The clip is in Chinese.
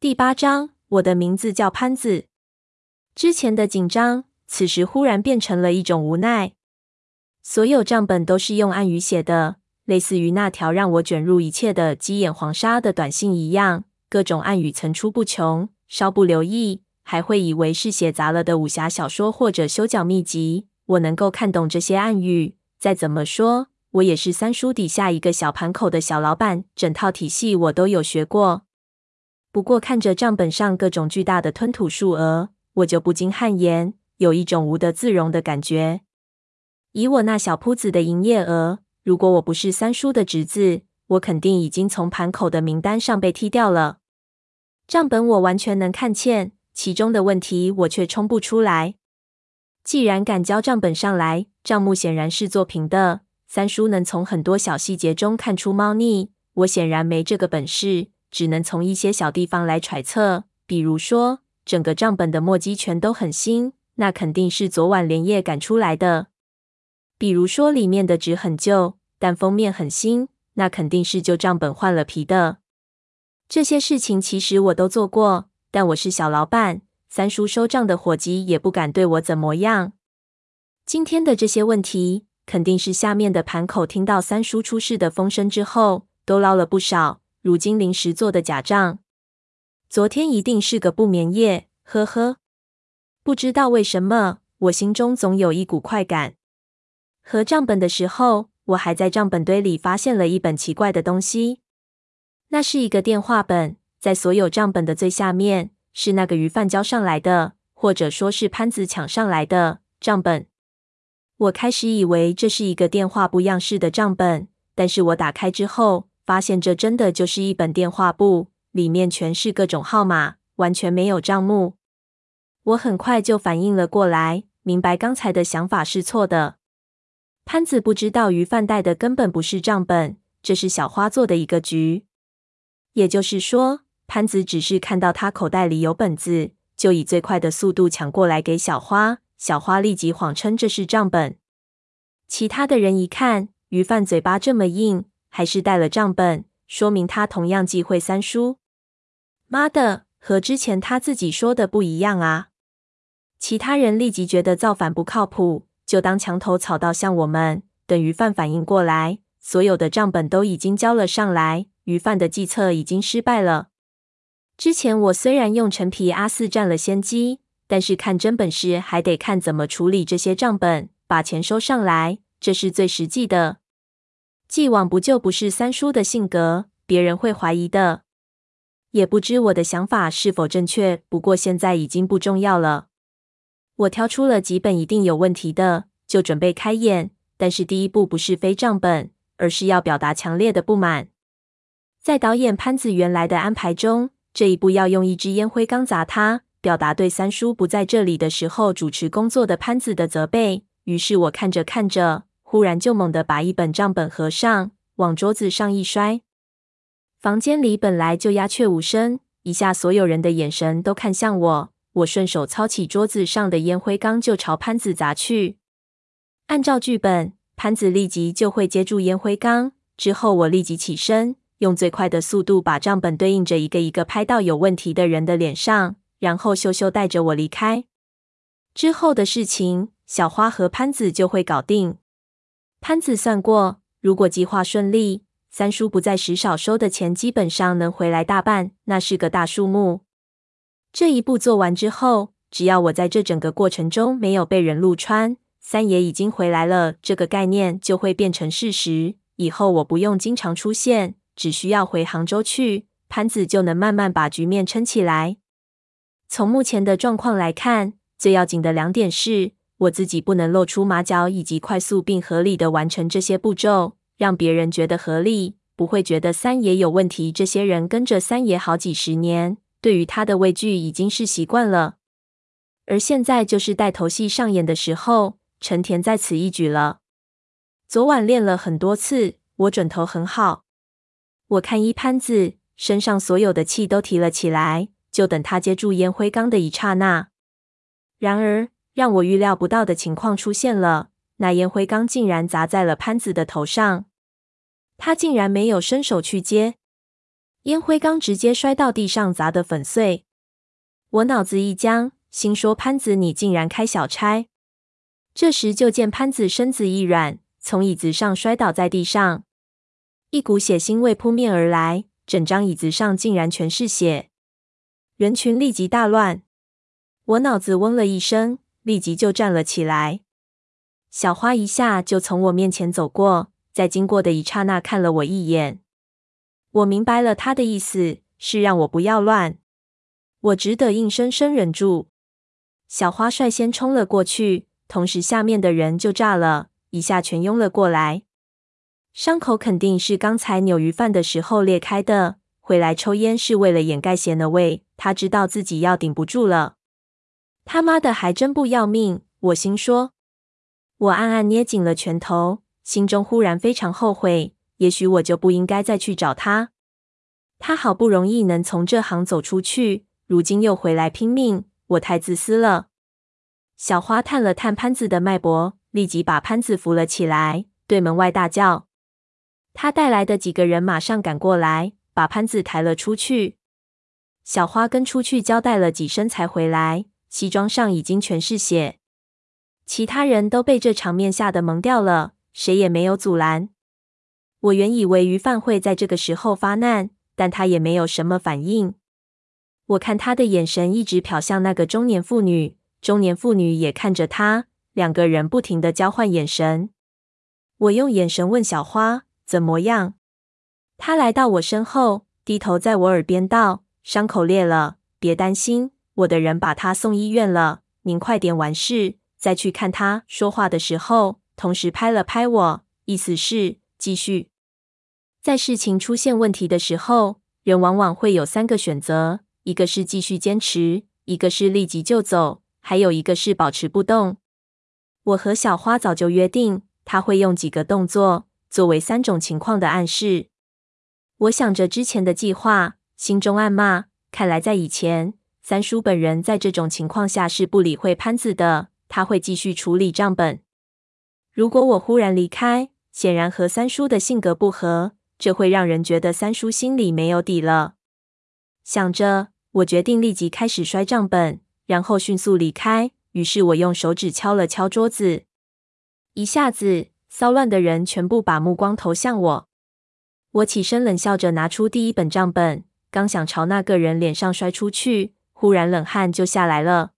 第八章，我的名字叫潘子。之前的紧张，此时忽然变成了一种无奈。所有账本都是用暗语写的，类似于那条让我卷入一切的鸡眼黄沙的短信一样，各种暗语层出不穷。稍不留意，还会以为是写砸了的武侠小说或者修脚秘籍。我能够看懂这些暗语，再怎么说，我也是三叔底下一个小盘口的小老板，整套体系我都有学过。不过看着账本上各种巨大的吞吐数额，我就不禁汗颜，有一种无地自容的感觉。以我那小铺子的营业额，如果我不是三叔的侄子，我肯定已经从盘口的名单上被踢掉了。账本我完全能看见，其中的问题我却冲不出来。既然敢交账本上来，账目显然是做平的。三叔能从很多小细节中看出猫腻，我显然没这个本事。只能从一些小地方来揣测，比如说，整个账本的墨迹全都很新，那肯定是昨晚连夜赶出来的；比如说，里面的纸很旧，但封面很新，那肯定是旧账本换了皮的。这些事情其实我都做过，但我是小老板，三叔收账的伙计也不敢对我怎么样。今天的这些问题，肯定是下面的盘口听到三叔出事的风声之后，都捞了不少。如今临时做的假账，昨天一定是个不眠夜，呵呵。不知道为什么，我心中总有一股快感。合账本的时候，我还在账本堆里发现了一本奇怪的东西，那是一个电话本，在所有账本的最下面，是那个鱼贩交上来的，或者说是潘子抢上来的账本。我开始以为这是一个电话簿样式的账本，但是我打开之后，发现这真的就是一本电话簿，里面全是各种号码，完全没有账目。我很快就反应了过来，明白刚才的想法是错的。潘子不知道鱼贩带的根本不是账本，这是小花做的一个局。也就是说，潘子只是看到他口袋里有本子，就以最快的速度抢过来给小花，小花立即谎称这是账本。其他的人一看，鱼贩嘴巴这么硬。还是带了账本，说明他同样忌讳三叔。妈的，和之前他自己说的不一样啊！其他人立即觉得造反不靠谱，就当墙头草到向我们。等鱼贩反应过来，所有的账本都已经交了上来，鱼贩的计策已经失败了。之前我虽然用陈皮阿四占了先机，但是看真本事还得看怎么处理这些账本，把钱收上来，这是最实际的。既往不咎不是三叔的性格，别人会怀疑的。也不知我的想法是否正确，不过现在已经不重要了。我挑出了几本一定有问题的，就准备开演。但是第一步不是非账本，而是要表达强烈的不满。在导演潘子原来的安排中，这一步要用一支烟灰缸砸他，表达对三叔不在这里的时候主持工作的潘子的责备。于是我看着看着。忽然就猛地把一本账本合上，往桌子上一摔。房间里本来就鸦雀无声，一下所有人的眼神都看向我，我顺手抄起桌子上的烟灰缸就朝潘子砸去。按照剧本，潘子立即就会接住烟灰缸，之后我立即起身，用最快的速度把账本对应着一个一个拍到有问题的人的脸上，然后咻咻带着我离开。之后的事情，小花和潘子就会搞定。潘子算过，如果计划顺利，三叔不在时少收的钱基本上能回来大半，那是个大数目。这一步做完之后，只要我在这整个过程中没有被人陆穿，三爷已经回来了，这个概念就会变成事实。以后我不用经常出现，只需要回杭州去，潘子就能慢慢把局面撑起来。从目前的状况来看，最要紧的两点是。我自己不能露出马脚，以及快速并合理的完成这些步骤，让别人觉得合理，不会觉得三爷有问题。这些人跟着三爷好几十年，对于他的畏惧已经是习惯了。而现在就是带头戏上演的时候，成田在此一举了。昨晚练了很多次，我准头很好。我看一潘子身上所有的气都提了起来，就等他接住烟灰缸的一刹那。然而。让我预料不到的情况出现了，那烟灰缸竟然砸在了潘子的头上，他竟然没有伸手去接。烟灰缸直接摔到地上，砸得粉碎。我脑子一僵，心说：“潘子，你竟然开小差！”这时就见潘子身子一软，从椅子上摔倒在地上，一股血腥味扑面而来，整张椅子上竟然全是血。人群立即大乱，我脑子嗡了一声，立即就站了起来。小花一下就从我面前走过，在经过的一刹那看了我一眼。我明白了他的意思，是让我不要乱。我只得硬生生忍住。小花率先冲了过去，同时下面的人就炸了，一下全拥了过来。伤口肯定是刚才扭鱼饭的时候裂开的，回来抽烟是为了掩盖咸的味。他知道自己要顶不住了。他妈的，还真不要命！我心说。我暗暗捏紧了拳头，心中忽然非常后悔。也许我就不应该再去找他。他好不容易能从这行走出去，如今又回来拼命，我太自私了。小花探了探潘子的脉搏，立即把潘子扶了起来，对门外大叫。他带来的几个人马上赶过来，把潘子抬了出去。小花跟出去交代了几声才回来，西装上已经全是血。其他人都被这场面吓得懵掉了，谁也没有阻拦。我原以为鱼贩会在这个时候发难，但他也没有什么反应。我看他的眼神一直瞟向那个中年妇女，中年妇女也看着他，两个人不停地交换眼神。我用眼神问小花怎么样，他来到我身后，低头在我耳边道：“伤口裂了，别担心，我的人把他送医院了，您快点完事再去看他。”说话的时候，同时拍了拍我，意思是继续。在事情出现问题的时候，人往往会有三个选择：一个是继续坚持，一个是立即就走，还有一个是保持不动。我和小花早就约定，他会用几个动作作为三种情况的暗示。我想着之前的计划，心中暗骂：看来在以前，三叔本人在这种情况下是不理会潘子的，他会继续处理账本。如果我忽然离开，显然和三叔的性格不合。这会让人觉得三叔心里没有底了。想着，我决定立即开始摔账本，然后迅速离开。于是我用手指敲了敲桌子，一下子，骚乱的人全部把目光投向我。我起身冷笑着拿出第一本账本，刚想朝那个人脸上摔出去，忽然冷汗就下来了。